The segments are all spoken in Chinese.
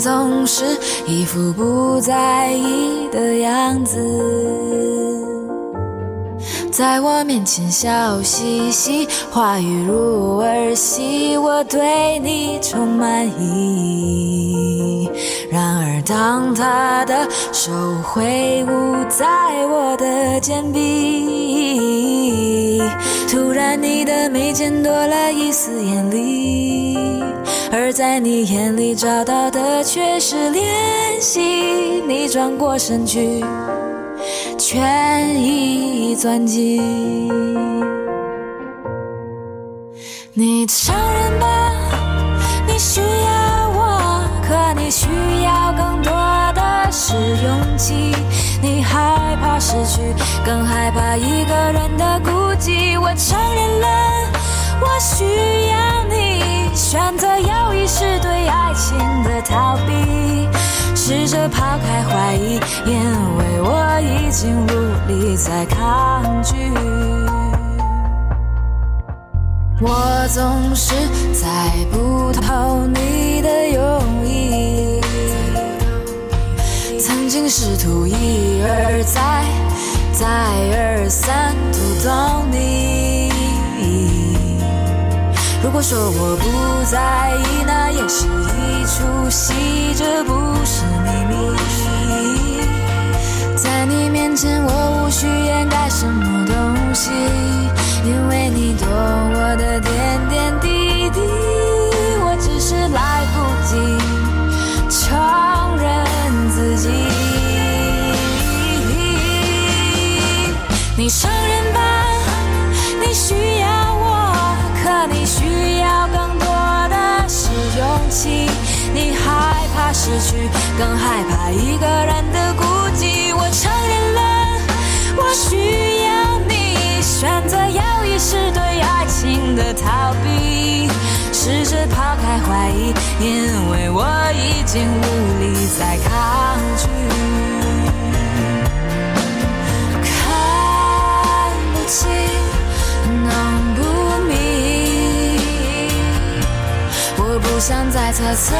总是一副不在意的样子，在我面前笑嘻嘻，话语如儿戏，我对你充满疑。然而，当他的手挥舞在我的肩臂，突然你的眉间多了一丝眼力。而在你眼里找到的却是怜惜，你转过身去，权宜钻进你承认吧，你需要我，可你需要更多的是勇气。你害怕失去，更害怕一个人的孤寂。我承认了，我需要你。是对爱情的逃避，试着抛开怀疑，因为我已经无力再抗拒。我总是猜不透你的用意，曾经试图一而再、再而三读懂你。如果说我不在意，那也是一出戏，这不是秘密。在你面前，我无需掩盖什么东西，因为你懂我的点点滴滴。我只是来不及承认自己。你勇气。你害怕失去，更害怕一个人的孤寂。我承认了，我需要你。选择犹豫是对爱情的逃避，试着抛开怀疑，因为我已经无力再抗拒。看不清，不想再猜测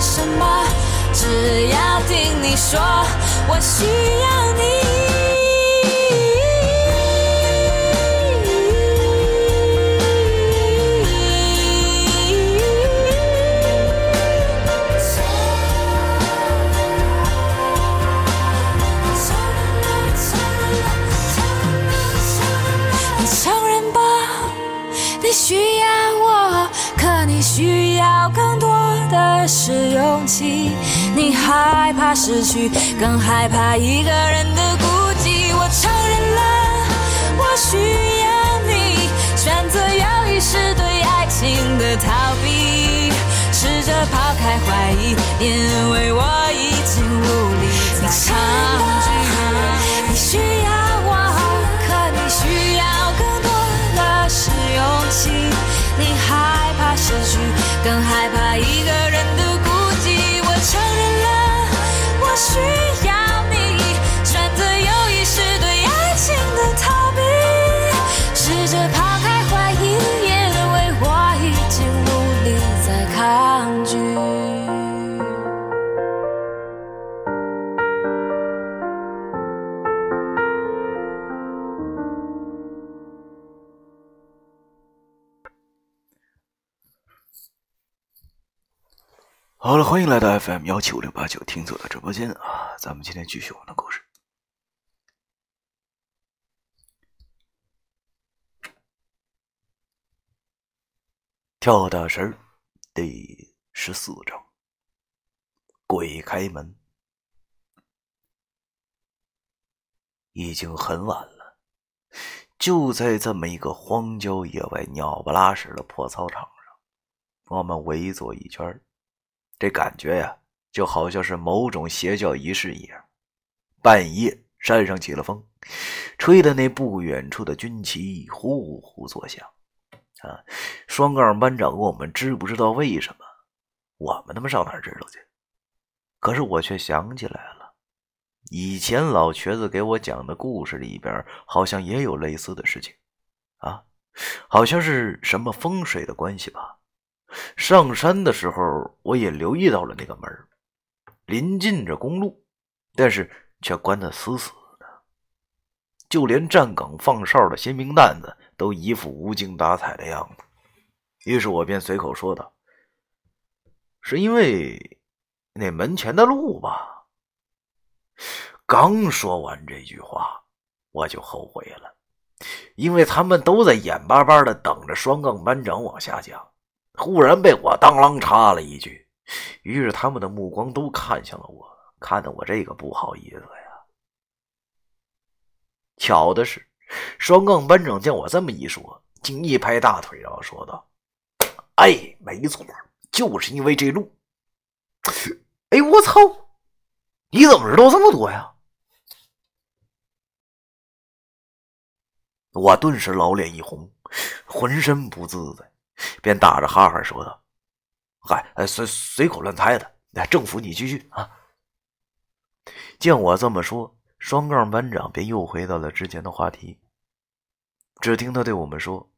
什么，只要听你说，我需要。你需要更多的是勇气。你害怕失去，更害怕一个人的孤寂。我承认了，我需要你。选择犹豫是对爱情的逃避，试着抛开怀疑，因为我已经无力再抗拒。你需要我，可你需要更多的是勇气。失去，更害怕一个人的孤寂。我承认了，我需要好了，欢迎来到 FM 幺七五六八九听左的直播间啊！咱们今天继续我们的故事。跳大神第十四章，鬼开门。已经很晚了，就在这么一个荒郊野外、鸟不拉屎的破操场上，我们围坐一圈这感觉呀，就好像是某种邪教仪式一样。半夜，山上起了风，吹的那不远处的军旗呼呼作响。啊，双杠班长问我们知不知道为什么？我们他妈上哪知道去？可是我却想起来了，以前老瘸子给我讲的故事里边，好像也有类似的事情。啊，好像是什么风水的关系吧。上山的时候，我也留意到了那个门，临近着公路，但是却关得死死的，就连站岗放哨的新兵蛋子都一副无精打采的样子。于是我便随口说道：“是因为那门前的路吧？”刚说完这句话，我就后悔了，因为他们都在眼巴巴的等着双杠班长往下讲，忽然被我当啷插了一句，于是他们的目光都看向了我，看得我这个不好意思呀。巧的是，双杠班长见我这么一说，竟一拍大腿，然后说道。哎，没错，就是因为这路。哎，我操！你怎么知道这么多呀？我顿时老脸一红，浑身不自在，便打着哈哈说道：“嗨，随随口乱猜的。那政府，你继续啊。”见我这么说，双杠班长便又回到了之前的话题。只听他对我们说：“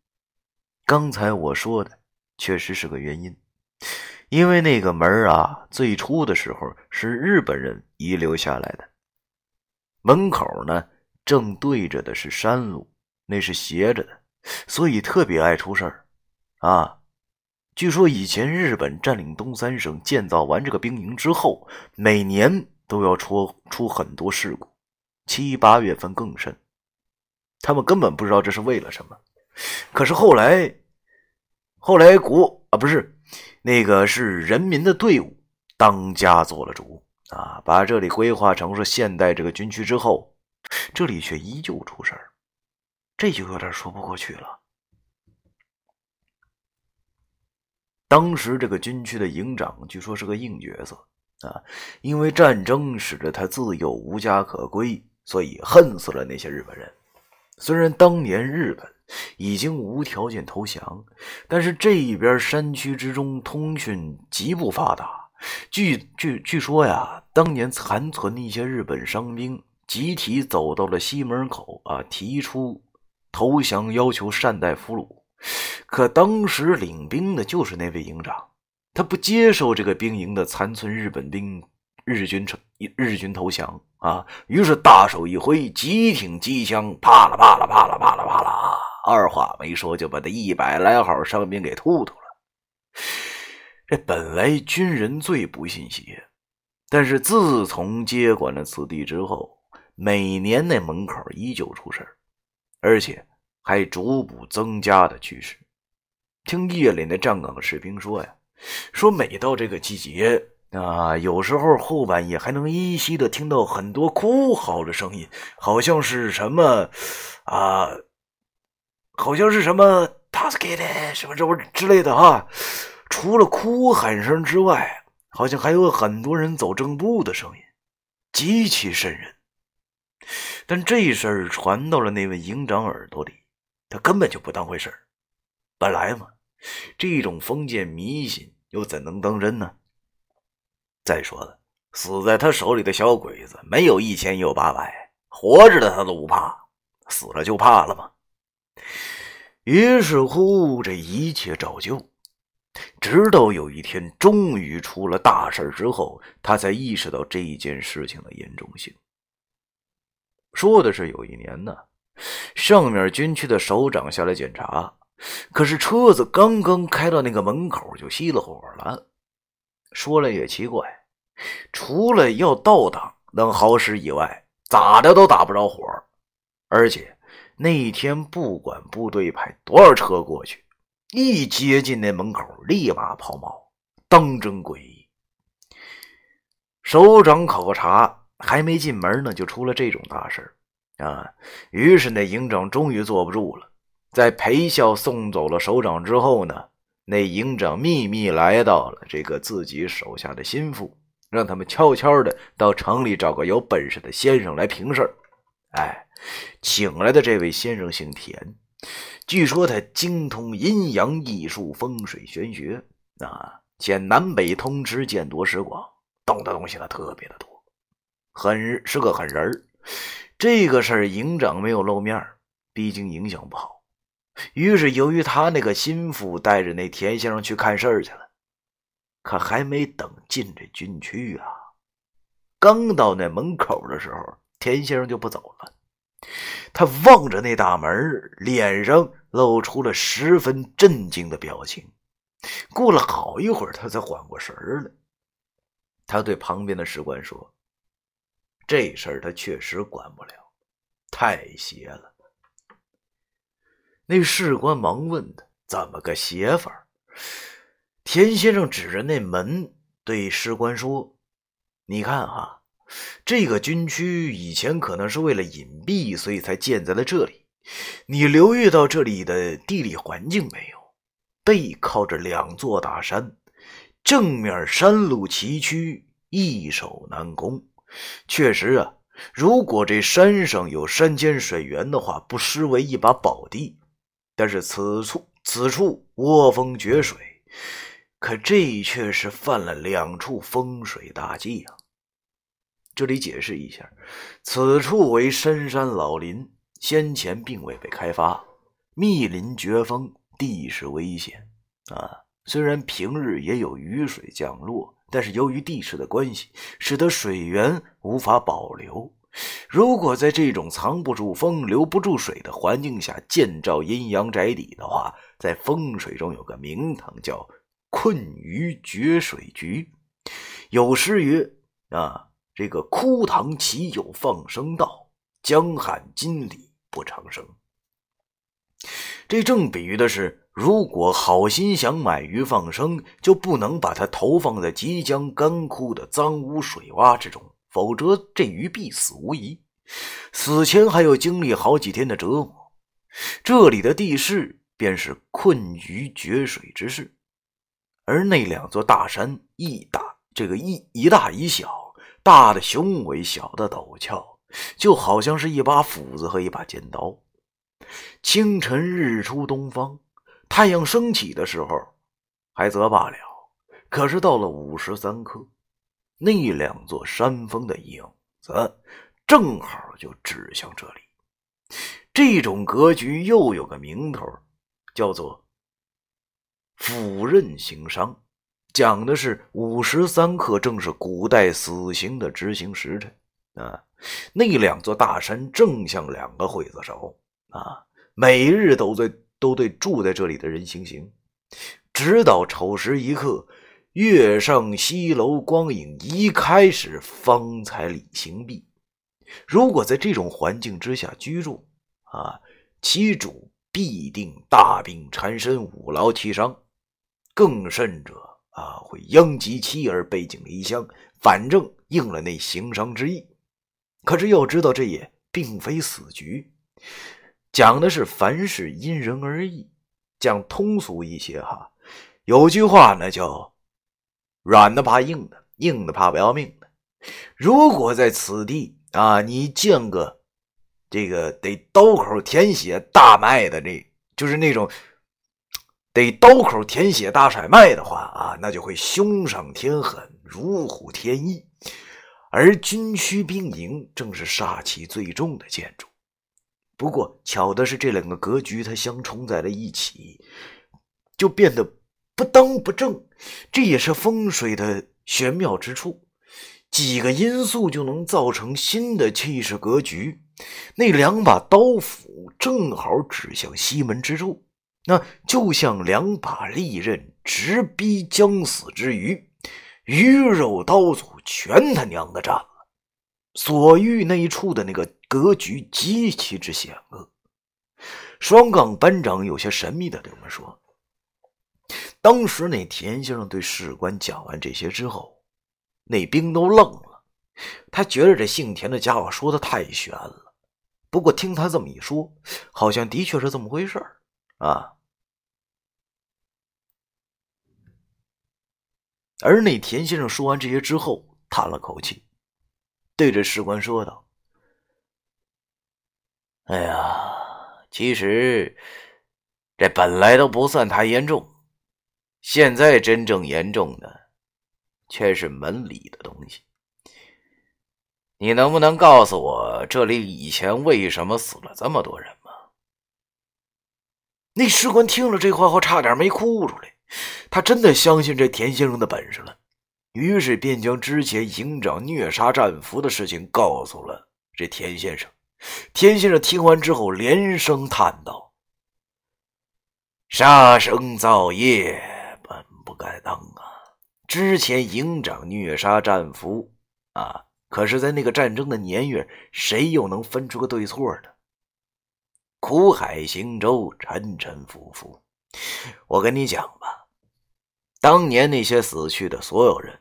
刚才我说的。”确实是个原因，因为那个门啊，最初的时候是日本人遗留下来的。门口呢，正对着的是山路，那是斜着的，所以特别爱出事儿啊。据说以前日本占领东三省，建造完这个兵营之后，每年都要出出很多事故，七八月份更甚。他们根本不知道这是为了什么，可是后来。后来国啊不是，那个是人民的队伍当家做了主啊，把这里规划成是现代这个军区之后，这里却依旧出事，这就有点说不过去了。当时这个军区的营长据说是个硬角色啊，因为战争使得他自幼无家可归，所以恨死了那些日本人。虽然当年日本。已经无条件投降，但是这一边山区之中通讯极不发达。据据据说呀，当年残存的一些日本伤兵集体走到了西门口啊，提出投降要求善待俘虏。可当时领兵的就是那位营长，他不接受这个兵营的残存日本兵日军成日军投降啊，于是大手一挥，急挺机枪，啪啦啪啦啪啦啪啦啪啦。二话没说，就把这一百来号伤兵给突突了。这本来军人最不信邪，但是自从接管了此地之后，每年那门口依旧出事而且还逐步增加的趋势。听夜里那站岗的士兵说呀，说每到这个季节啊，有时候后半夜还能依稀的听到很多哭嚎的声音，好像是什么啊。好像是什么“他是给的”什么这不之类的哈，除了哭喊声之外，好像还有很多人走正步的声音，极其瘆人。但这事儿传到了那位营长耳朵里，他根本就不当回事儿。本来嘛，这种封建迷信又怎能当真呢？再说了，死在他手里的小鬼子没有一千也有八百，活着的他都不怕，死了就怕了吗？于是乎，这一切照旧，直到有一天，终于出了大事之后，他才意识到这件事情的严重性。说的是有一年呢，上面军区的首长下来检查，可是车子刚刚开到那个门口就熄了火了。说来也奇怪，除了要倒档能好使以外，咋的都打不着火，而且。那一天不管部队派多少车过去，一接近那门口，立马抛锚，当真诡异。首长考察还没进门呢，就出了这种大事啊！于是那营长终于坐不住了，在陪笑送走了首长之后呢，那营长秘密来到了这个自己手下的心腹，让他们悄悄的到城里找个有本事的先生来评事儿哎。请来的这位先生姓田，据说他精通阴阳艺术、风水玄学啊，且南北通吃，见多识广，懂的东西呢特别的多，很是个狠人儿这个事儿营长没有露面毕竟影响不好于是，由于他那个心腹带着那田先生去看事儿去了，可还没等进这军区啊，刚到那门口的时候，田先生就不走了。他望着那大门，脸上露出了十分震惊的表情。过了好一会儿，他才缓过神来。他对旁边的士官说：“这事儿他确实管不了，太邪了。”那士官忙问他：“怎么个邪法？”田先生指着那门对士官说：“你看哈，这个军区以前可能是为了隐蔽，所以才建在了这里。你留意到这里的地理环境没有？背靠着两座大山，正面山路崎岖，易守难攻。确实啊，如果这山上有山间水源的话，不失为一把宝地。”但是此处此处窝风绝水，可这却是犯了两处风水大忌啊！这里解释一下，此处为深山老林，先前并未被开发，密林绝峰，地势危险啊。虽然平日也有雨水降落，但是由于地势的关系，使得水源无法保留。如果在这种藏不住风、留不住水的环境下建造阴阳宅邸的话，在风水中有个名堂叫“困于绝水局”。有诗曰：“啊，这个枯塘岂有放生道？江汉金鲤不长生。”这正比喻的是，如果好心想买鱼放生，就不能把它投放在即将干枯的脏污水洼之中。否则，这鱼必死无疑。死前还要经历好几天的折磨。这里的地势便是困于绝水之势，而那两座大山一大，这个一一大一小，大的雄伟，小的陡峭，就好像是一把斧子和一把尖刀。清晨日出东方，太阳升起的时候，还则罢了。可是到了午时三刻。那两座山峰的影子正好就指向这里。这种格局又有个名头，叫做“斧刃行商”，讲的是午时三刻正是古代死刑的执行时辰啊。那两座大山正像两个刽子手啊，每日都在都对住在这里的人行刑，直到丑时一刻。月上西楼光影一开始，方才理行毕。如果在这种环境之下居住，啊，其主必定大病缠身，五劳七伤，更甚者啊，会殃及妻儿，背井离乡。反正应了那行商之意。可是要知道，这也并非死局，讲的是凡事因人而异。讲通俗一些哈，有句话呢叫。软的怕硬的，硬的怕不要命的。如果在此地啊，你见个这个得刀口舔血大卖的，这就是那种得刀口舔血大甩卖的话啊，那就会凶上添狠，如虎添翼。而军区兵营正是煞气最重的建筑。不过巧的是，这两个格局它相冲在了一起，就变得。不当不正，这也是风水的玄妙之处。几个因素就能造成新的气势格局。那两把刀斧正好指向西门之处，那就像两把利刃直逼将死之鱼，鱼肉刀俎全他娘的占了。所遇那一处的那个格局极其之险恶。双杠班长有些神秘的对我们说。当时那田先生对士官讲完这些之后，那兵都愣了。他觉得这姓田的家伙说的太悬了。不过听他这么一说，好像的确是这么回事啊。而那田先生说完这些之后，叹了口气，对着士官说道：“哎呀，其实这本来都不算太严重。”现在真正严重的，却是门里的东西。你能不能告诉我，这里以前为什么死了这么多人吗？那士官听了这话后，差点没哭出来。他真的相信这田先生的本事了，于是便将之前营长虐杀战俘的事情告诉了这田先生。田先生听完之后，连声叹道：“杀生造业，本不该当啊！之前营长虐杀战俘啊，可是在那个战争的年月，谁又能分出个对错呢？苦海行舟，沉沉浮浮。我跟你讲吧，当年那些死去的所有人，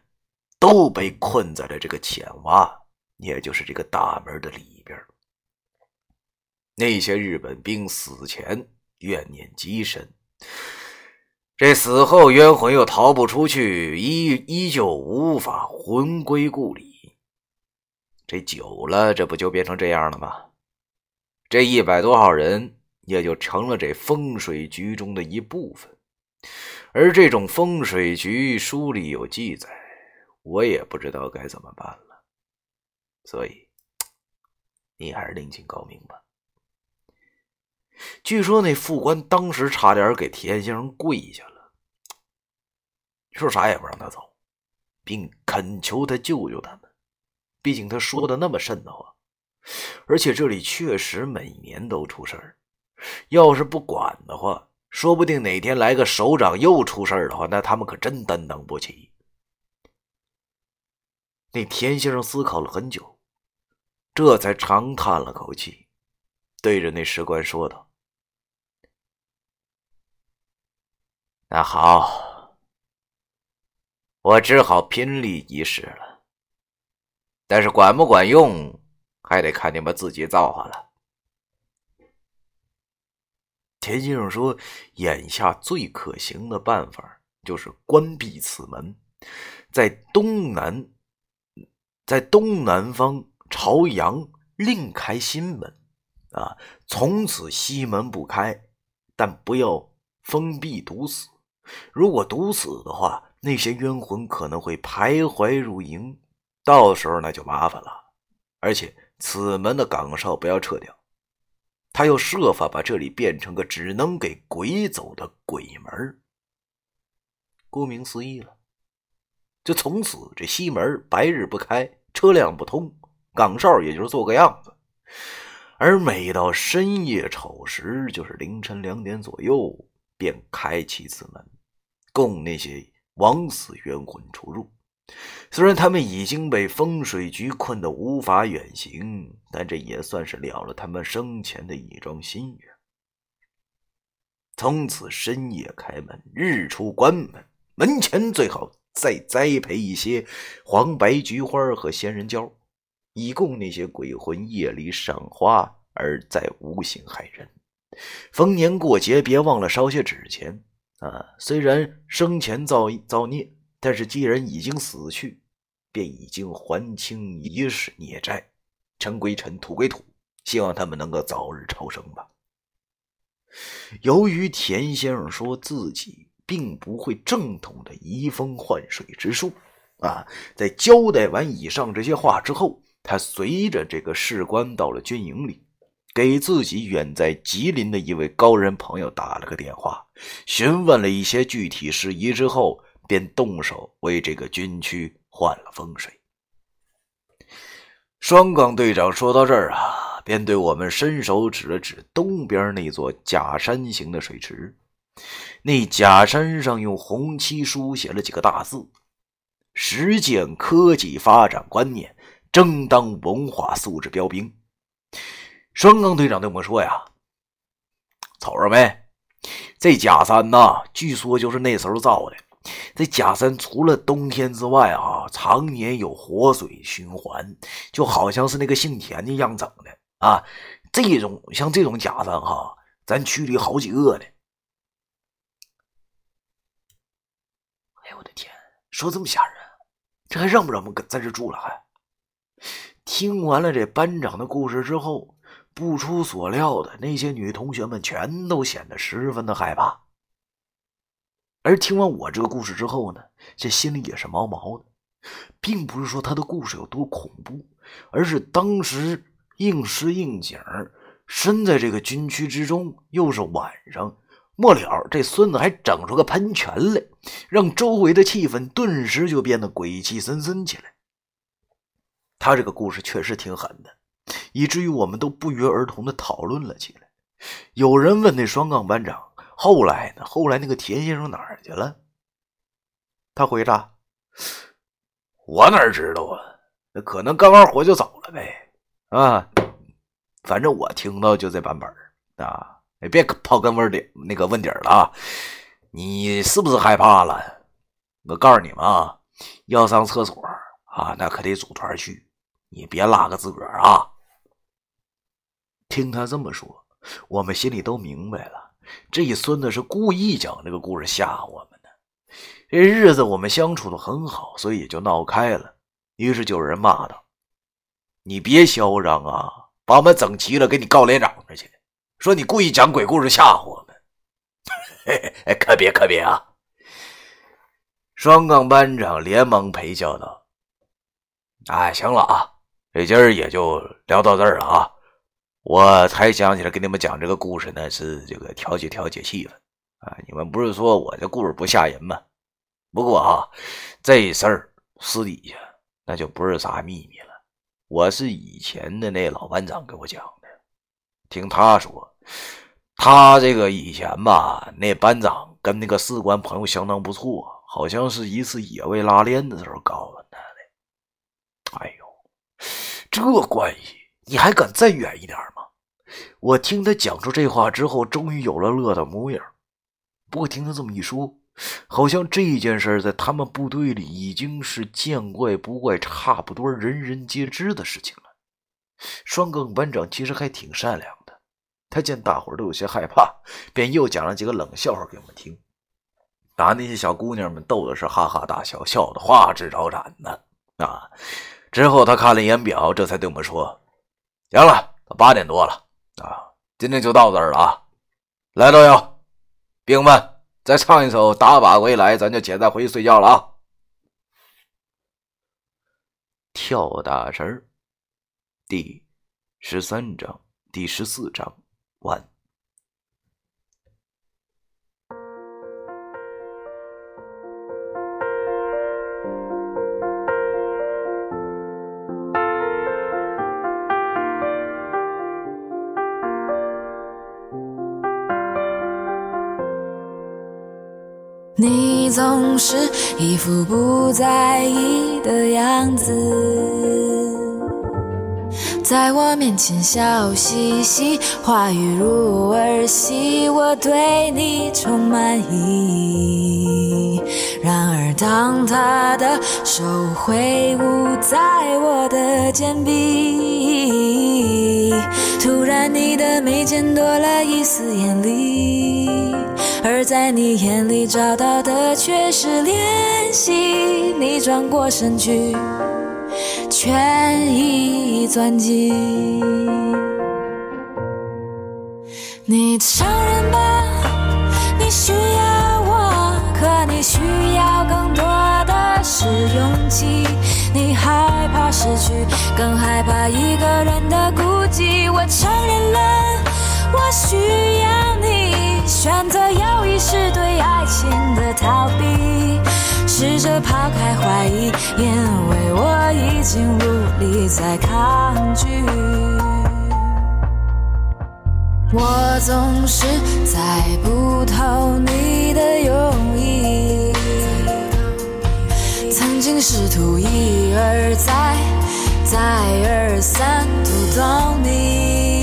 都被困在了这个浅洼，也就是这个大门的里。”那些日本兵死前怨念极深，这死后冤魂又逃不出去，依依旧无法魂归故里。这久了，这不就变成这样了吗？这一百多号人也就成了这风水局中的一部分。而这种风水局书里有记载，我也不知道该怎么办了。所以，你还是另请高明吧。据说那副官当时差点给田先生跪下了，说啥也不让他走，并恳求他救救他们。毕竟他说的那么瘆得慌，而且这里确实每年都出事儿。要是不管的话，说不定哪天来个首长又出事儿的话，那他们可真担当不起。那田先生思考了很久，这才长叹了口气，对着那石棺说道。那好，我只好拼力一试了。但是管不管用，还得看你们自己造化了。田先生说：“眼下最可行的办法就是关闭此门，在东南，在东南方朝阳另开新门，啊，从此西门不开，但不要封闭堵死。”如果毒死的话，那些冤魂可能会徘徊入营，到时候那就麻烦了。而且此门的岗哨不要撤掉，他要设法把这里变成个只能给鬼走的鬼门。顾名思义了，就从此这西门白日不开，车辆不通，岗哨也就是做个样子。而每到深夜丑时，就是凌晨两点左右，便开启此门。供那些枉死冤魂出入。虽然他们已经被风水局困得无法远行，但这也算是了了他们生前的一桩心愿。从此深夜开门，日出关门，门前最好再栽培一些黄白菊花和仙人椒，以供那些鬼魂夜里赏花，而再无形害人。逢年过节，别忘了烧些纸钱。啊，虽然生前造造孽，但是既然已经死去，便已经还清一世孽债，尘归尘，土归土，希望他们能够早日超生吧。由于田先生说自己并不会正统的移风换水之术，啊，在交代完以上这些话之后，他随着这个士官到了军营里。给自己远在吉林的一位高人朋友打了个电话，询问了一些具体事宜之后，便动手为这个军区换了风水。双岗队长说到这儿啊，便对我们伸手指了指东边那座假山形的水池，那假山上用红漆书写了几个大字：“实践科技发展观念，争当文化素质标兵。”双钢队长对我们说：“呀，瞅着没？这假山呐，据说就是那时候造的。这假山除了冬天之外啊，常年有活水循环，就好像是那个姓田的样整的啊。这种像这种假山哈，咱区里好几个呢。哎呦我的天，说这么吓人，这还让不让我们在这住了？还听完了这班长的故事之后。”不出所料的，那些女同学们全都显得十分的害怕。而听完我这个故事之后呢，这心里也是毛毛的，并不是说他的故事有多恐怖，而是当时应时应景身在这个军区之中，又是晚上，末了，这孙子还整出个喷泉来，让周围的气氛顿时就变得鬼气森森起来。他这个故事确实挺狠的，以至于我们都不约而同的讨论了起来。有人问那双杠班长：“后来呢？后来那个田先生哪儿去了？”他回答：“我哪知道啊？那可能干完活就走了呗。啊，反正我听到就这版本啊。”你别刨根问底，那个问底了啊！你是不是害怕了？我告诉你们啊，要上厕所啊，那可得组团去，你别拉个自个儿啊！听他这么说，我们心里都明白了，这一孙子是故意讲这个故事吓我们的。这日子我们相处的很好，所以也就闹开了。于是就有人骂道：“你别嚣张啊，把我们整齐了，给你告连长那去！”说你故意讲鬼故事吓唬我们，嘿嘿，可别可别啊！双杠班长连忙陪笑道：“哎，行了啊，这今儿也就聊到这儿了啊！我才想起来给你们讲这个故事呢，是这个调节调节气氛啊。你们不是说我这故事不吓人吗？不过啊，这事儿私底下那就不是啥秘密了。我是以前的那老班长给我讲的。”听他说，他这个以前吧，那班长跟那个士官朋友相当不错，好像是一次野外拉练的时候搞的。这关系你还敢再远一点吗？我听他讲出这话之后，终于有了乐的模样。不过听他这么一说，好像这件事在他们部队里已经是见怪不怪，差不多人人皆知的事情了。双更班长其实还挺善良的，他见大伙都有些害怕，便又讲了几个冷笑话给我们听，把那些小姑娘们逗的是哈哈大笑，笑得花枝招展的啊！之后他看了一眼表，这才对我们说：“行了，八点多了啊，今天就到这儿了啊！来，老友，兵们，再唱一首《打靶归来》，咱就解散回去睡觉了啊！”跳大神第十三章，第十四章完。你总是一副不在意的样子。在我面前笑嘻嘻，话语如儿戏，我对你充满意。然而，当他的手挥舞在我的肩臂，突然你的眉间多了一丝艳丽，而在你眼里找到的却是怜惜。你转过身去。全已钻进你承认吧，你需要我，可你需要更多的是勇气。你害怕失去，更害怕一个人的孤寂。我承认了，我需要，选择有意识对爱情的逃避。试着抛开怀疑，因为我已经无力再抗拒。我总是猜不透你的用意，曾经试图一而再、再而三读懂你。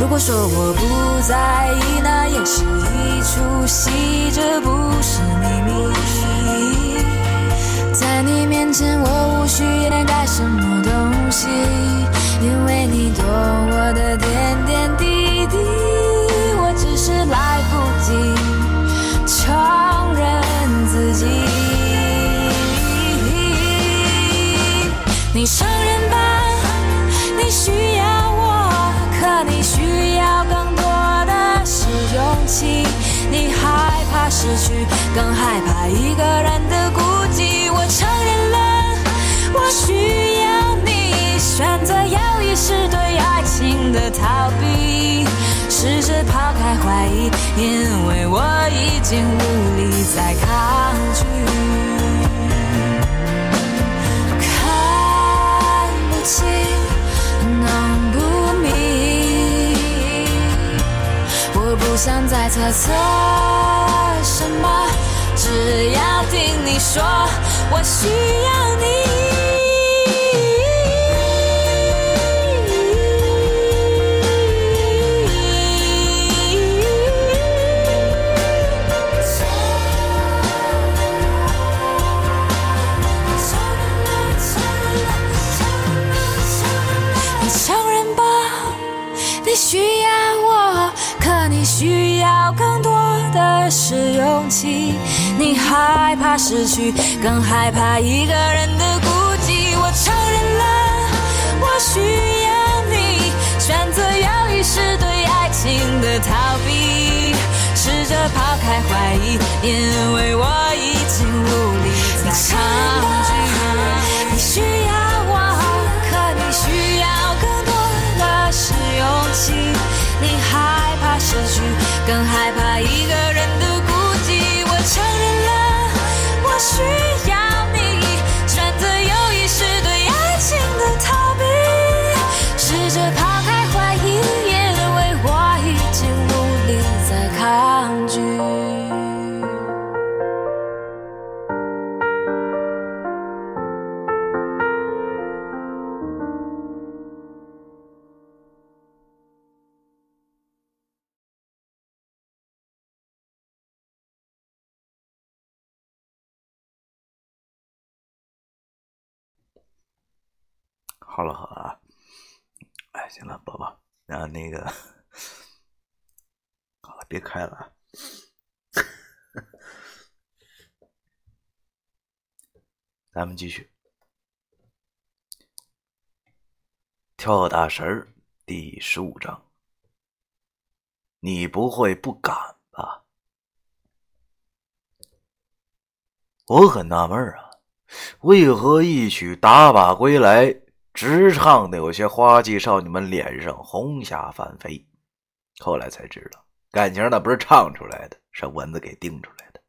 如果说我不在意，那也是一出戏，这不是秘密。在你面前，我无需掩盖什么东西，因为你懂我的点点滴滴。我只是来不及承认自己。你承认失去，更害怕一个人的孤寂。我承认了，我需要你，选择要。一是对爱情的逃避，试着抛开怀疑，因为我已经无力再抗拒。看不清，想再猜测什么，只要听你说，我需要你。需要更多的是勇气。你害怕失去，更害怕一个人的孤寂。我承认了，我需要你，选择犹豫是对爱情的逃避。试着抛开怀疑，因为我已经无力再抗拒。你需要我，可你需要更多的是勇气。你害怕失去，更害怕一个人的孤寂。我承认了，我需好了好了啊，哎，行了，宝宝，那那个，好了，别开了啊。咱们继续，跳大神第十五章。你不会不敢吧？我很纳闷啊，为何一曲《打靶归来》直唱的有些花季少女们脸上红霞翻飞？后来才知道，感情那不是唱出来的，是蚊子给叮出来的。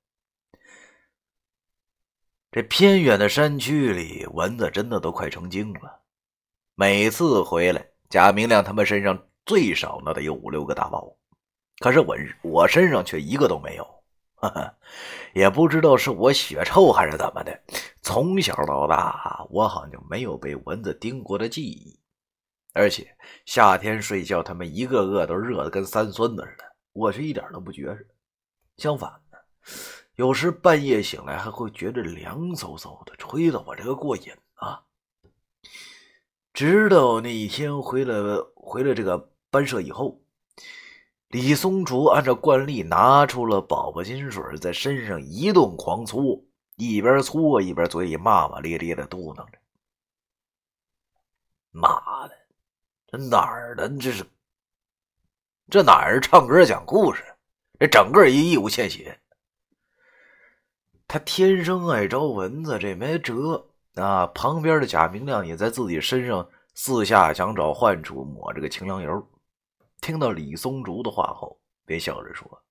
这偏远的山区里，蚊子真的都快成精了。每次回来，贾明亮他们身上最少那得有五六个大包，可是我我身上却一个都没有。哈哈，也不知道是我血臭还是怎么的，从小到大我好像就没有被蚊子叮过的记忆。而且夏天睡觉，他们一个个都热的跟三孙子似的，我却一点都不觉着。相反呢，有时半夜醒来还会觉得凉飕飕的，吹得我这个过瘾啊。直到那一天回了回了这个班社以后，李松竹按照惯例拿出了宝宝金水，在身上一顿狂搓，一边搓一边嘴里骂骂咧咧的嘟囔着：“妈的！”这哪儿的？这是这哪儿唱歌讲故事？这整个一义务献血。他天生爱招蚊子，这没辙啊！旁边的贾明亮也在自己身上四下想找患处抹这个清凉油。听到李松竹的话后，便笑着说：“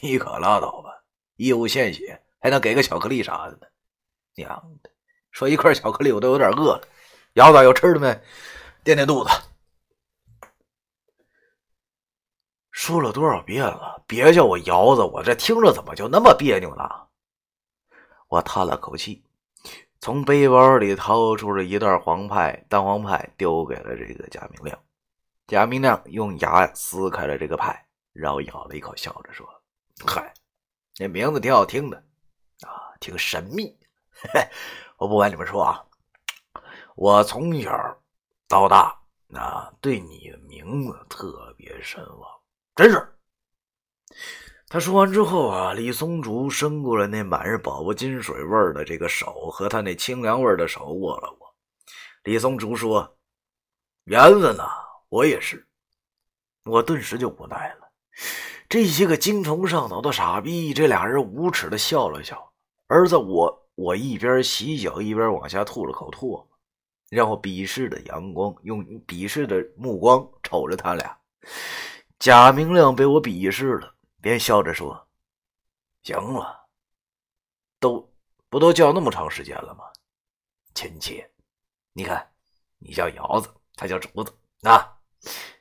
你可拉倒吧，义务献血还能给个巧克力啥的呢？娘的，说一块巧克力我都有点饿了。姚子有吃的没？”垫垫肚子。说了多少遍了，别叫我窑子，我这听着怎么就那么别扭呢？我叹了口气，从背包里掏出了一袋黄派，蛋黄派丢给了这个贾明亮。贾明亮用牙撕开了这个派，然后咬了一口，笑着说：“嗨，这名字挺好听的啊，挺神秘。嘿我不瞒你们说啊，我从小……”到大，啊对你的名字特别神往，真是。他说完之后啊，李松竹伸过了那满是宝宝金水味的这个手，和他那清凉味的手握了握。李松竹说：“缘分呐，我也是。”我顿时就无奈了。这些个精虫上脑的傻逼，这俩人无耻的笑了笑。儿子我，我一边洗脚一边往下吐了口唾沫。然后鄙视的阳光，用鄙视的目光瞅着他俩。贾明亮被我鄙视了，便笑着说：“行了，都不都叫那么长时间了吗？亲戚。你看，你叫姚子，他叫竹子，啊，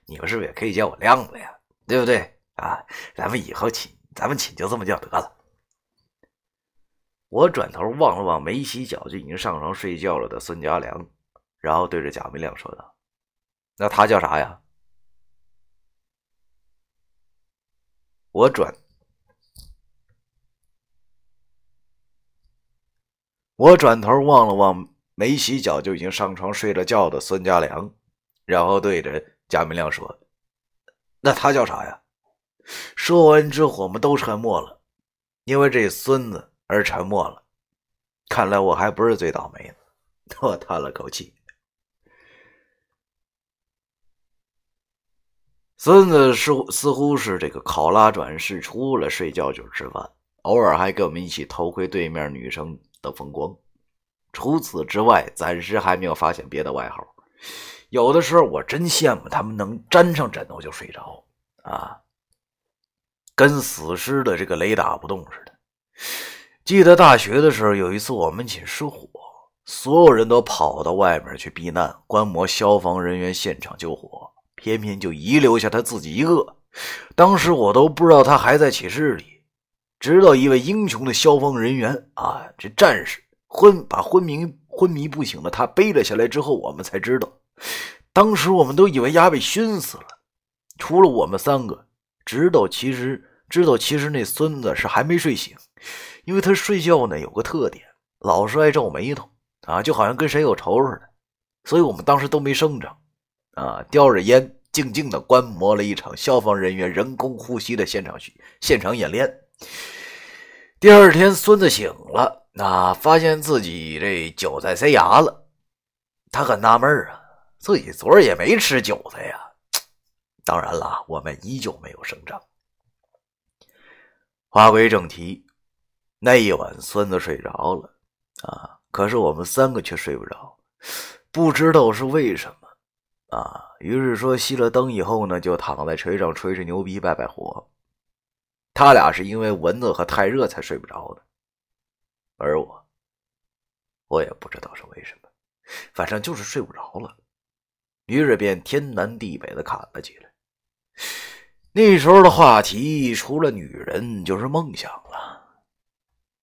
你们是不是也可以叫我亮子呀？对不对啊？咱们以后亲，咱们亲就这么叫得了。”我转头望了望没洗脚就已经上床睡觉了的孙家良，然后对着贾明亮说道：“那他叫啥呀？”我转，我转头望了望没洗脚就已经上床睡了觉的孙家良，然后对着贾明亮说：“那他叫啥呀？”说完之后，我们都沉默了，因为这孙子而沉默了。看来我还不是最倒霉的，我叹了口气。孙子似乎似乎是这个考拉转世，除了睡觉就是吃饭，偶尔还跟我们一起偷窥对面女生的风光。除此之外，暂时还没有发现别的外号。有的时候我真羡慕他们能粘上枕头就睡着啊，跟死尸的这个雷打不动似的。记得大学的时候，有一次我们寝失火，所有人都跑到外面去避难，观摩消防人员现场救火。偏偏就遗留下他自己一个，当时我都不知道他还在寝室里，直到一位英雄的消防人员啊，这战士昏把昏迷昏迷不醒的他背了下来之后，我们才知道，当时我们都以为丫被熏死了，除了我们三个，知道其实知道其实那孙子是还没睡醒，因为他睡觉呢有个特点，老是爱皱眉头啊，就好像跟谁有仇似的，所以我们当时都没声张。啊，叼着烟，静静的观摩了一场消防人员人工呼吸的现场现场演练。第二天，孙子醒了，那发现自己这韭菜塞牙了，他很纳闷啊，自己昨儿也没吃韭菜呀。当然了，我们依旧没有声张。话归正题，那一晚，孙子睡着了啊，可是我们三个却睡不着，不知道是为什么。啊，于是说熄了灯以后呢，就躺在锤上吹吹牛逼，拜拜火。他俩是因为蚊子和太热才睡不着的，而我，我也不知道是为什么，反正就是睡不着了。于是便天南地北的侃了起来。那时候的话题除了女人就是梦想了。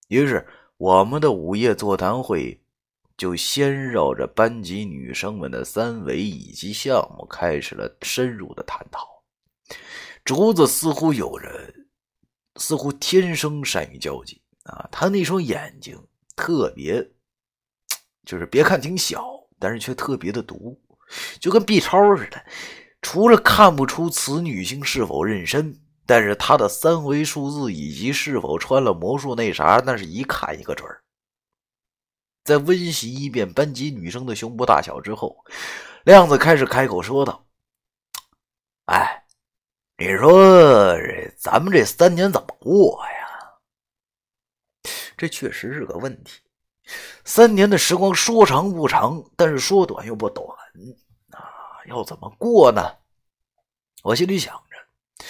于是我们的午夜座谈会。就先绕着班级女生们的三围以及项目开始了深入的探讨。竹子似乎有人，似乎天生善于交际啊！他那双眼睛特别，就是别看挺小，但是却特别的毒，就跟 B 超似的。除了看不出此女性是否妊娠，但是她的三维数字以及是否穿了魔术那啥，那是一看一个准儿。在温习一遍班级女生的胸部大小之后，亮子开始开口说道：“哎，你说这咱们这三年怎么过呀？这确实是个问题。三年的时光说长不长，但是说短又不短，要怎么过呢？我心里想着，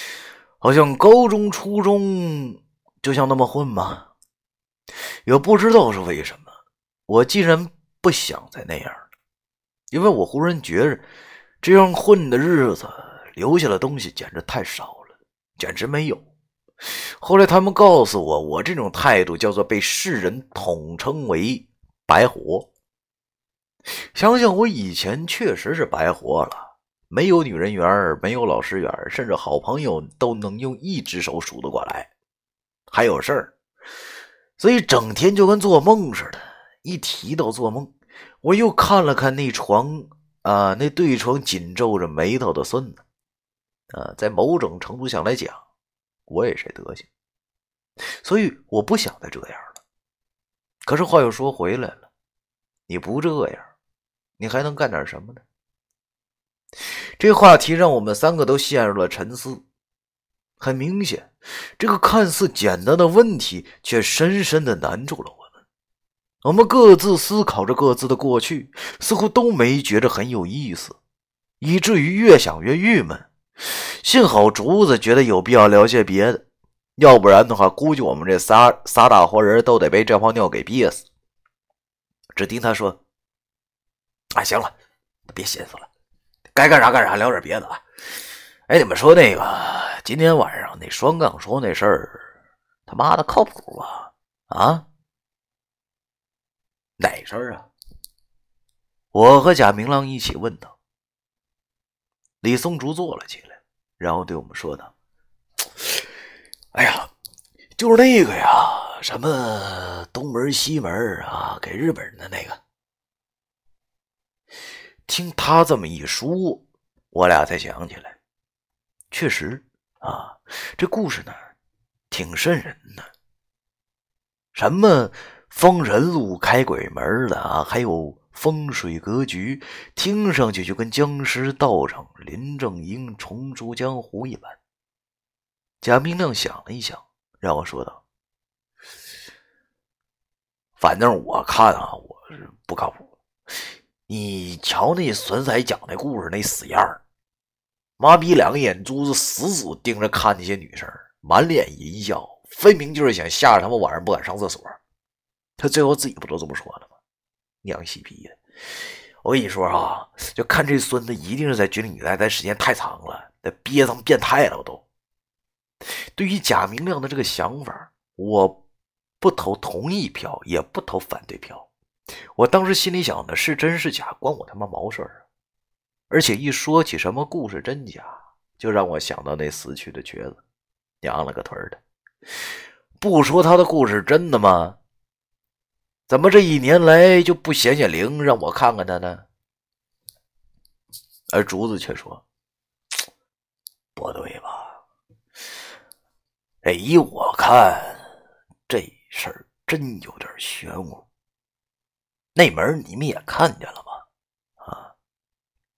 好像高中、初中就像那么混吗？也不知道是为什么。”我竟然不想再那样了，因为我忽然觉着，这样混的日子留下的东西简直太少了，简直没有。后来他们告诉我，我这种态度叫做被世人统称为“白活”。想想我以前确实是白活了，没有女人缘，没有老师缘，甚至好朋友都能用一只手数得过来，还有事儿，所以整天就跟做梦似的。一提到做梦，我又看了看那床啊，那对床紧皱着眉头的孙子，啊，在某种程度上来讲，我也是德行，所以我不想再这样了。可是话又说回来了，你不这样，你还能干点什么呢？这话题让我们三个都陷入了沉思。很明显，这个看似简单的问题，却深深的难住了我们。我们各自思考着各自的过去，似乎都没觉着很有意思，以至于越想越郁闷。幸好竹子觉得有必要聊些别的，要不然的话，估计我们这仨仨大活人都得被这泡尿给憋死。只听他说：“啊，行了，别寻思了，该干啥干啥，聊点别的啊。哎，你们说那个今天晚上那双杠说那事儿，他妈的靠谱吧？啊？哪事儿啊？”我和贾明朗一起问道。李松竹坐了起来，然后对我们说道：“哎呀，就是那个呀，什么东门西门啊，给日本人的那个。”听他这么一说，我俩才想起来，确实啊，这故事呢，挺瘆人的。什么封神路开鬼门的啊，还有。风水格局听上去就跟僵尸道长林正英重出江湖一般。贾明亮想了一想，让我说道：“反正我看啊，我是不靠谱。你瞧那孙仔讲那故事那死样儿，妈逼两个眼珠子死死盯着看那些女生，满脸淫笑，分明就是想吓着他们晚上不敢上厕所。他最后自己不都这么说的吗？”娘西逼的！我跟你说啊，就看这孙子一定是在军里待待时间太长了，那憋成变态了。我都对于贾明亮的这个想法，我不投同意票，也不投反对票。我当时心里想的是真是假，关我他妈毛事儿啊！而且一说起什么故事真假，就让我想到那死去的瘸子，娘了个腿的！不说他的故事真的吗？怎么这一年来就不显显灵，让我看看他呢？而竹子却说：“不对吧？哎依我看，这事儿真有点玄乎。那门你们也看见了吧？啊，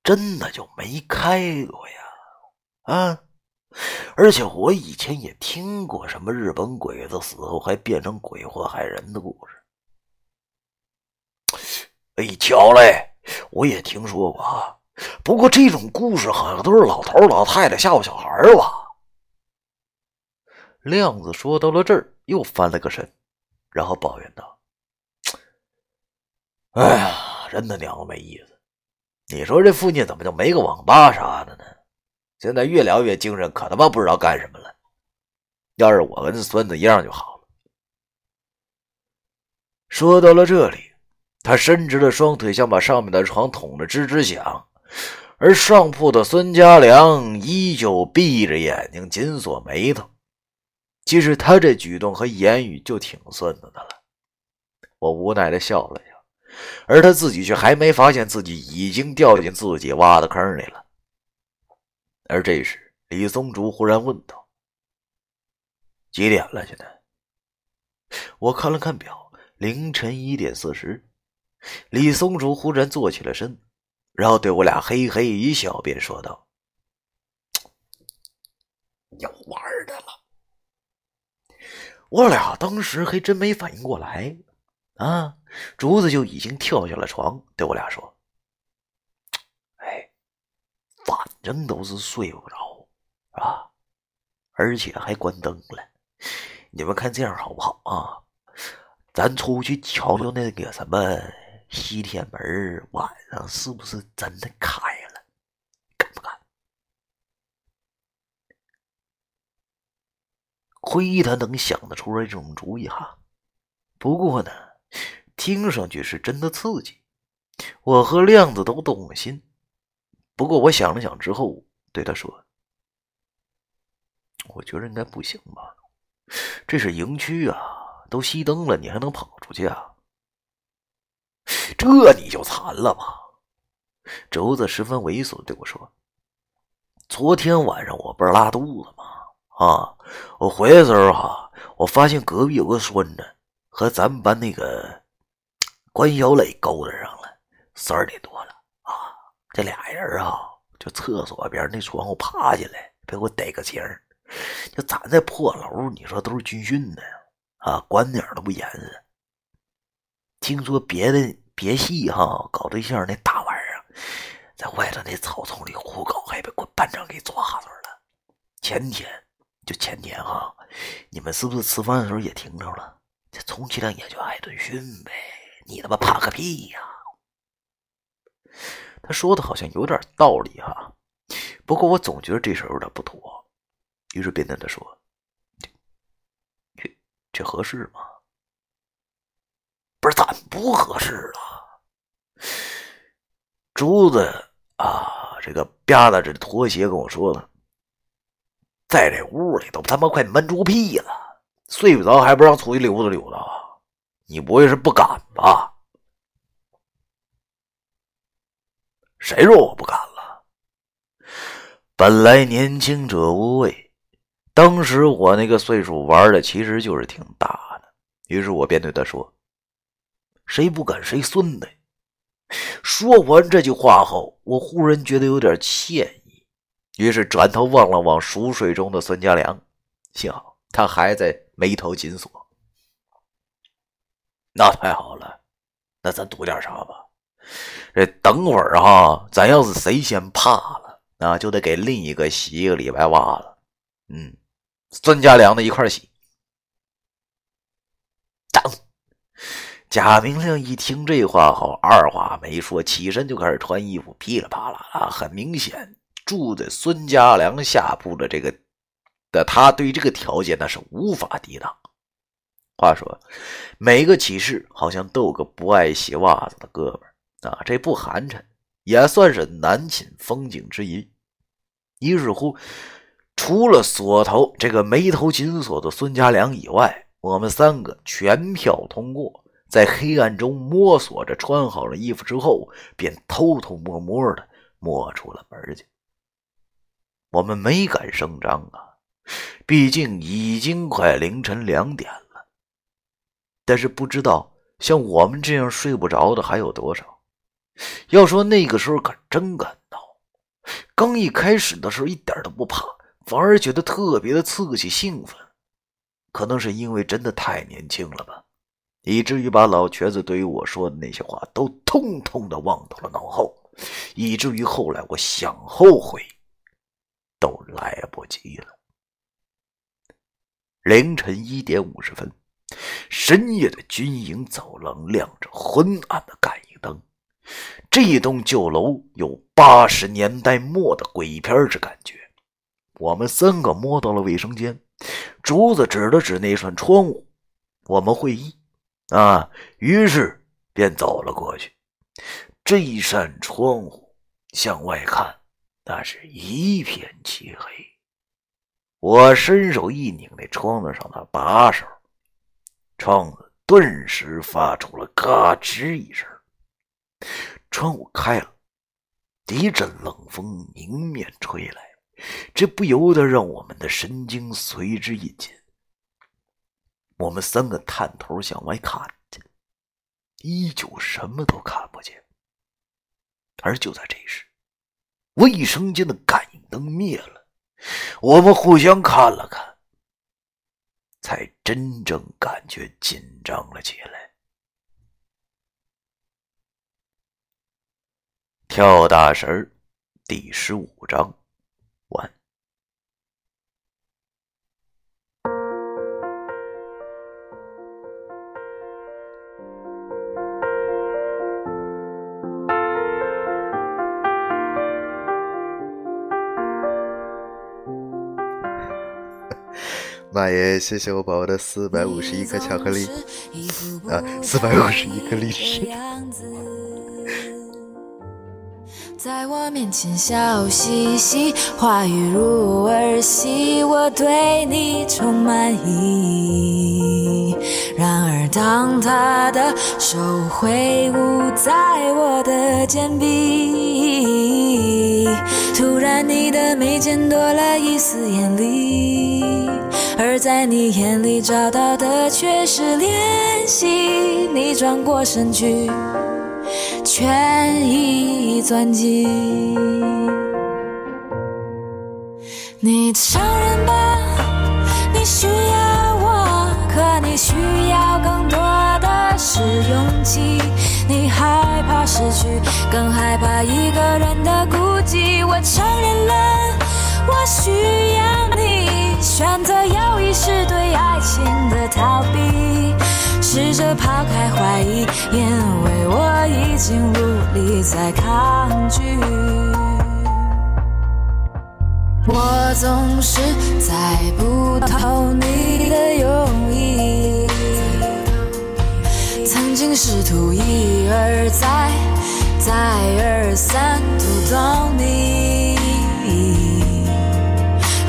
真的就没开过呀！啊，而且我以前也听过什么日本鬼子死后还变成鬼祸害人的故事。”哎，巧嘞！我也听说过啊，不过这种故事好像都是老头老太太吓唬小孩吧？亮子说到了这儿，又翻了个身，然后抱怨道：“哎呀，真他娘的没意思！你说这附近怎么就没个网吧啥的呢？现在越聊越精神，可他妈不知道干什么了。要是我跟孙子一样就好了。”说到了这里。他伸直了双腿，想把上面的床捅得吱吱响，而上铺的孙家良依旧闭着眼睛，紧锁眉头。其实他这举动和言语就挺孙子的了。我无奈的笑了笑，而他自己却还没发现自己已经掉进自己挖的坑里了。而这时，李松竹忽然问道：“几点了？现在？”我看了看表，凌晨一点四十。李松竹忽然坐起了身，然后对我俩嘿嘿一笑，便说道：“有玩的了。”我俩当时还真没反应过来，啊，竹子就已经跳下了床，对我俩说：“哎，反正都是睡不着，啊，而且还关灯了，你们看这样好不好啊？咱出去瞧瞧那个什么。”西天门晚上是不是真的开了？敢不敢？亏他能想得出来这种主意哈！不过呢，听上去是真的刺激。我和亮子都动了心。不过我想了想之后，对他说：“我觉得应该不行吧？这是营区啊，都熄灯了，你还能跑出去啊？”这你就惨了吧？轴子十分猥琐的对我说：“昨天晚上我不是拉肚子吗？啊，我回来的时候哈，我发现隔壁有个孙子和咱们班那个关小磊勾搭上了。十二点多了啊，这俩人啊，就厕所边那窗户爬进来，被我逮个儿就咱这破楼，你说都是军训的啊，管点都不严实。”听说别的别系哈搞对象那大晚上，在外头那草丛里胡搞，还被我班长给抓住了。前天就前天哈，你们是不是吃饭的时候也听着了？这充其量也就挨顿训呗，你他妈怕个屁呀！他说的好像有点道理哈，不过我总觉得这事有点不妥，于是便对他说：“这这合适吗？”不是，咋不合适了？珠子啊，这个吧嗒着拖鞋跟我说了，在这屋里都他妈快闷出屁了，睡不着还不让出去溜达溜达？你不会是不敢吧？谁说我不敢了？本来年轻者无畏，当时我那个岁数玩的其实就是挺大的，于是我便对他说。谁不敢谁孙子！说完这句话后，我忽然觉得有点歉意，于是转头望了望熟睡中的孙家良，幸好他还在眉头紧锁。那太好了，那咱赌点啥吧？这等会儿哈，咱要是谁先怕了，那就得给另一个洗一个礼拜袜子。嗯，孙家良的一块洗。等。贾明亮一听这话后，二话没说，起身就开始穿衣服，噼里啪啦啊！很明显，住在孙家良下铺的这个但他，对这个条件那是无法抵挡。话说，每个寝室好像都有个不爱洗袜子的哥们儿啊，这不寒碜，也算是南寝风景之一。于是乎，除了锁头这个眉头紧锁的孙家良以外，我们三个全票通过。在黑暗中摸索着，穿好了衣服之后，便偷偷摸摸的摸出了门去。我们没敢声张啊，毕竟已经快凌晨两点了。但是不知道像我们这样睡不着的还有多少。要说那个时候可真敢闹，刚一开始的时候一点都不怕，反而觉得特别的刺激兴奋。可能是因为真的太年轻了吧。以至于把老瘸子对于我说的那些话都通通的忘到了脑后，以至于后来我想后悔都来不及了。凌晨一点五十分，深夜的军营走廊亮着昏暗的感应灯，这栋旧楼有八十年代末的鬼片之感觉。我们三个摸到了卫生间，竹子指了指那扇窗户，我们会意。啊，于是便走了过去。这一扇窗户向外看，那是一片漆黑。我伸手一拧那窗子上的把手，窗子顿时发出了嘎吱一声，窗户开了，一阵冷风迎面吹来，这不由得让我们的神经随之一紧。我们三个探头向外看去，依旧什么都看不见。而就在这时，卫生间的感应灯灭了，我们互相看了看，才真正感觉紧张了起来。跳大神第十五章妈耶！谢谢我宝宝的四百五十一颗巧克力啊，四百五十一颗荔枝。在我面前笑嘻嘻，话语如儿戏，我对你充满意。然而当他的手挥舞在我的肩臂，突然你的眉间多了一丝艳丽。而在你眼里找到的却是怜惜，你转过身去，全已钻进。你承认吧，你需要我，可你需要更多的是勇气。你害怕失去，更害怕一个人的孤寂。我承认了，我需要。选择犹豫是对爱情的逃避，试着抛开怀疑，因为我已经无力再抗拒。我总是猜不透你的用意，曾经试图一而再、再而三读懂你。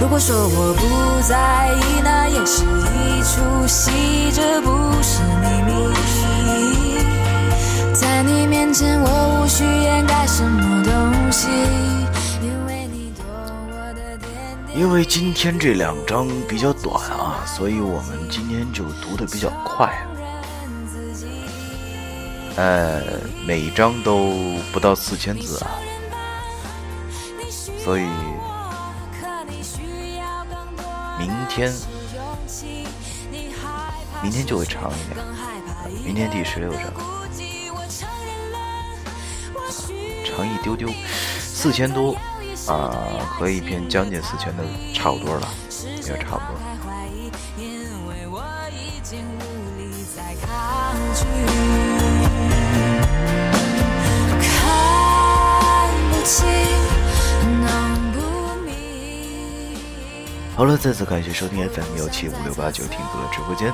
如果说我不在意，那也是一出戏，这不是秘密。在你面前，我无需掩盖什么东西，因为你懂我的点点。因为今天这两章比较短啊，所以我们今天就读的比较快。啊呃，每一章都不到四千字啊，所以天，明天就会长一点。明天第十六章，长一丢丢，四千多啊，和一篇将近四千的差不多了，也差不多。好了，再次感谢收听 FM 幺七五六八九听歌的直播间，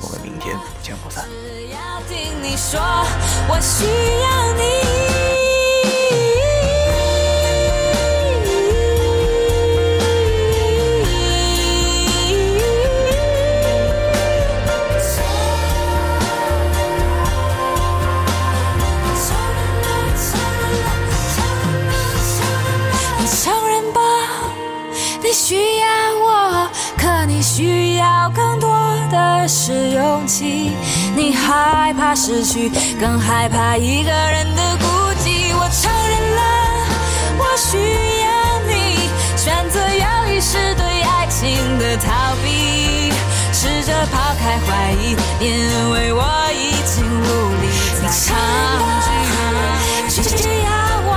我们明天不见不散。只要听你说，我需要你是勇气。你害怕失去，更害怕一个人的孤寂。我承认了，我需要你。选择犹豫是对爱情的逃避，试着抛开怀疑，因为我已经无力再抗拒。需要我，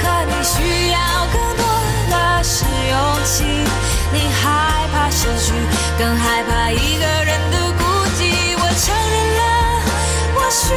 可你需要更多的是勇气。你害怕失去，更害怕一个人。承认了，我需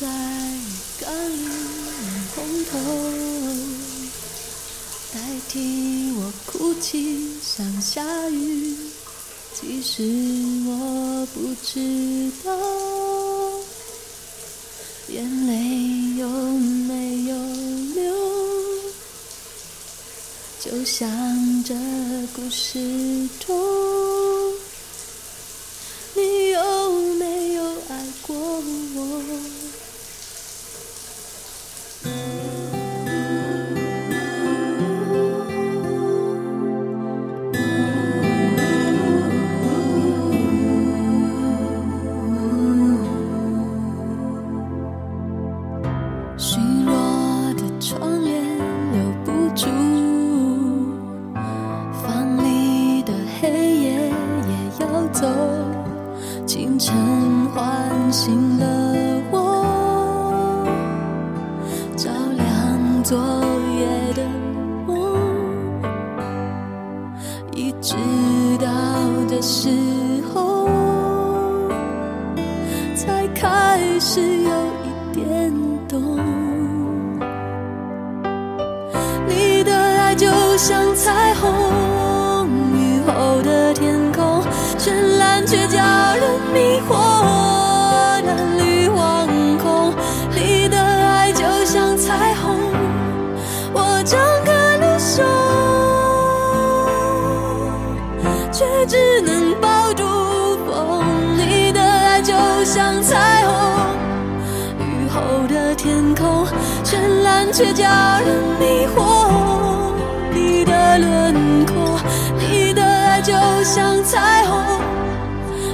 在甘霖红透，代替我哭泣像下雨。其实我不知道，眼泪有没有流，就像这故事中，却叫人迷惑。你的轮廓，你的爱就像彩虹，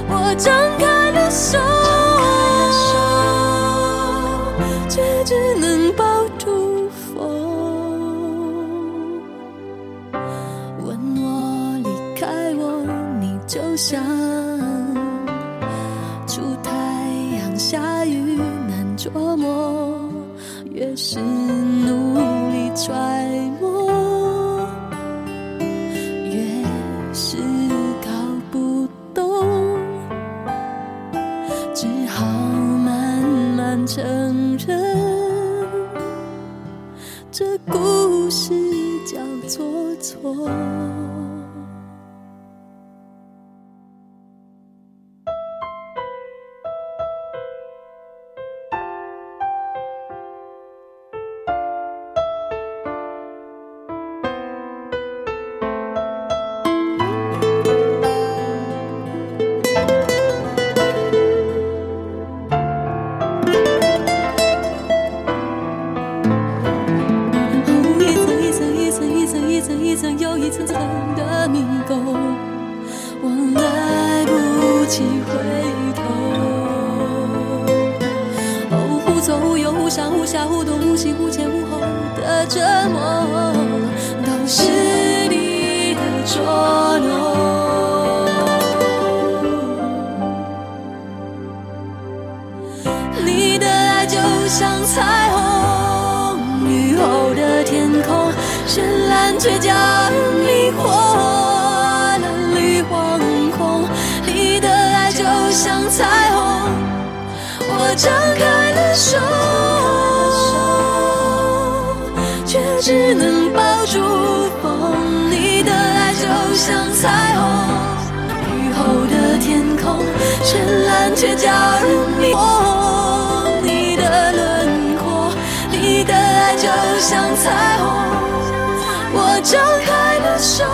我张开了手，却只能抱住风。问我离开我，你就像力揣你的爱就像彩虹，雨后的天空，绚烂却叫人迷惑，蓝绿惶恐。你的爱就像彩虹，我张开了手，却只能抱住风。你的爱就像彩虹。绚烂却叫人迷惑。你的轮廓，你的爱就像彩虹，我张开了手，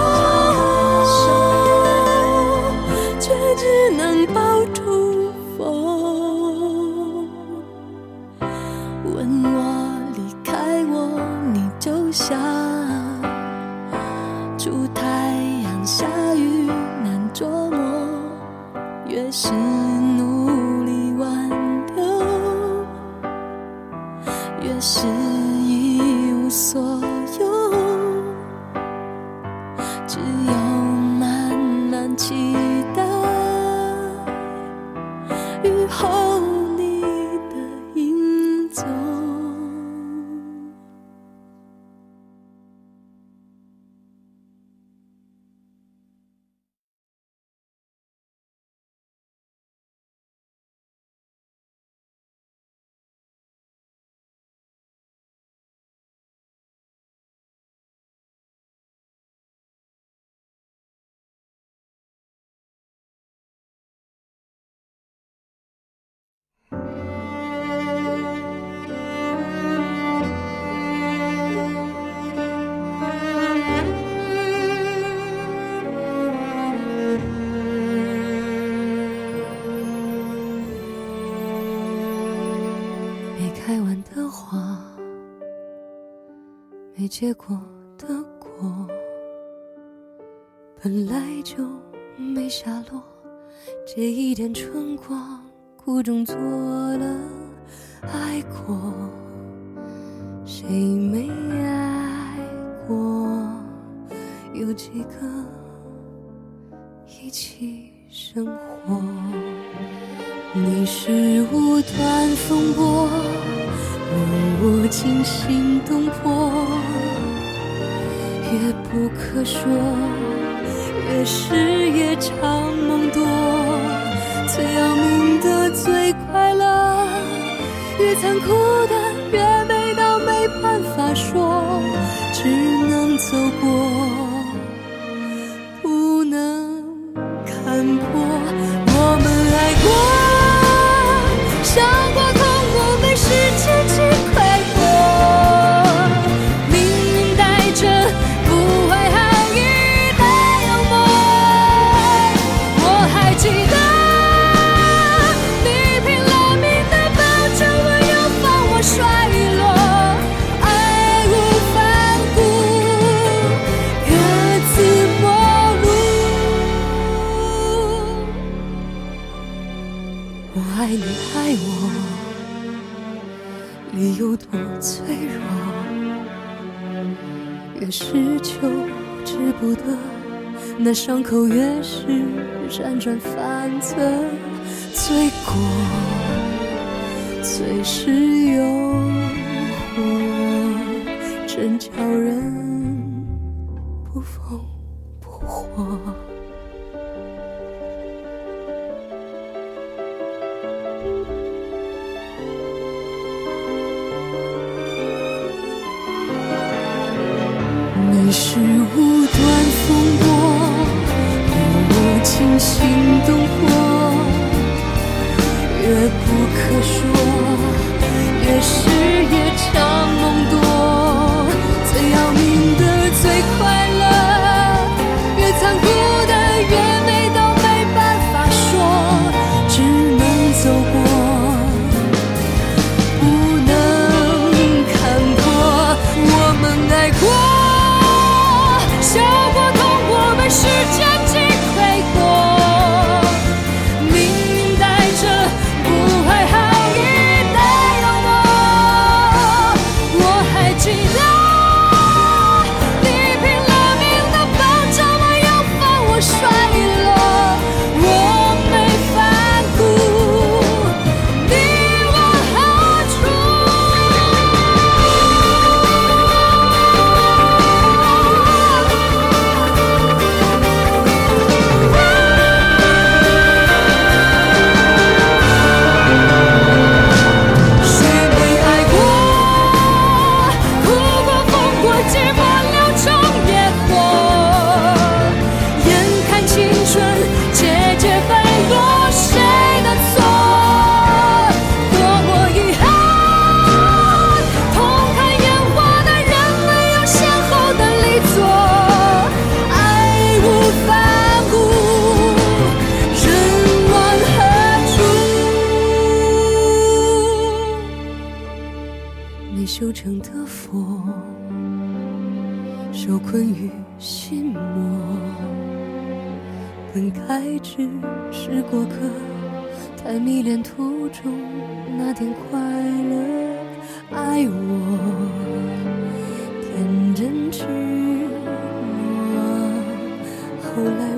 结果的果，本来就没下落。这一点春光，苦中作乐，爱过，谁没爱过？有几个一起生活？你是无端风波，令我惊心动魄，越不可说越是夜长梦多最要命的最快乐越残酷的那伤口越是辗转反侧罪过随时诱惑真叫人的佛受困于心魔，本该只是过客，太迷恋途中那点快乐，爱我天真痴妄，后来。